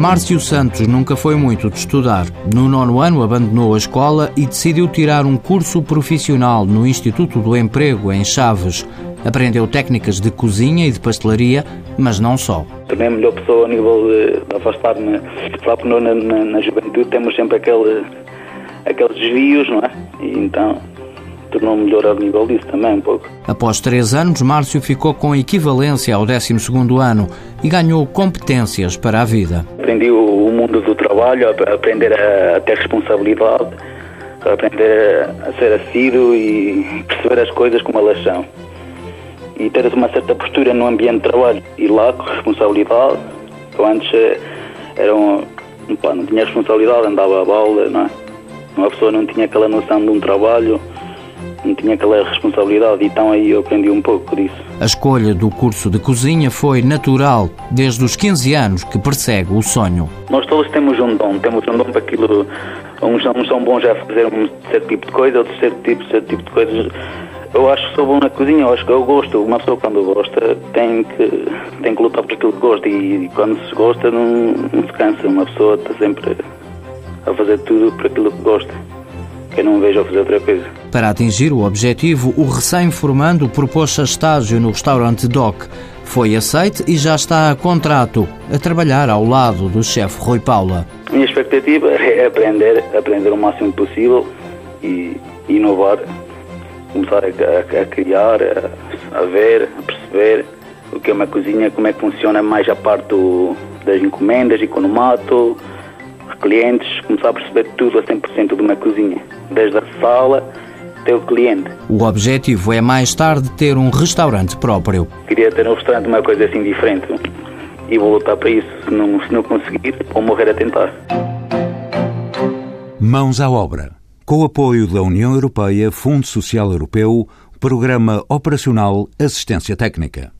Márcio Santos nunca foi muito de estudar. No nono ano abandonou a escola e decidiu tirar um curso profissional no Instituto do Emprego, em Chaves. Aprendeu técnicas de cozinha e de pastelaria, mas não só. Tornei a melhor pessoa a nível de, afastar-me. Sabe que na, na, na juventude temos sempre aquele, aqueles desvios, não é? E então tornou-me melhor a nível disso também um pouco. Após três anos, Márcio ficou com equivalência ao 12 ano e ganhou competências para a vida. Aprendi o, mundo do trabalho, a aprender a, ter responsabilidade, a aprender a, ser assíduo e perceber as coisas como elas são. E ter uma certa postura no ambiente de trabalho. E lá, com responsabilidade, eu antes eh, era um, pá, não tinha responsabilidade, andava a bola, não é? Uma pessoa não tinha aquela noção de um trabalho não tinha aquela responsabilidade, então aí eu aprendi um pouco disso. A escolha do curso de cozinha foi natural, desde os 15 anos que persegue o sonho. Nós todos temos um dom, temos um dom para aquilo. Uns, uns são bons a fazer um certo tipo de coisa, outros certo tipo, certo tipo de coisas. Eu acho que sou bom na cozinha, eu acho que eu gosto. Uma pessoa quando gosta tem que, tem que lutar por aquilo que gosta e quando se gosta não, não se cansa. Uma pessoa está sempre a fazer tudo por aquilo que gosta que eu não vejo a fazer outra coisa. Para atingir o objetivo, o recém-formando propôs-se a estágio no restaurante Doc. Foi aceite e já está a contrato, a trabalhar ao lado do chefe Rui Paula. A minha expectativa é aprender, aprender o máximo possível e inovar, começar a, a, a criar, a, a, ver, a perceber o que é uma cozinha, como é que funciona mais a parte do, das encomendas, economato, clientes, começar a perceber tudo a 100% de uma cozinha, desde a sala até o cliente. O objetivo é mais tarde ter um restaurante próprio. Queria ter um restaurante, uma coisa assim diferente. E vou lutar para isso. Se não, se não conseguir, vou morrer a tentar. Mãos à obra. Com o apoio da União Europeia, Fundo Social Europeu, Programa Operacional Assistência Técnica.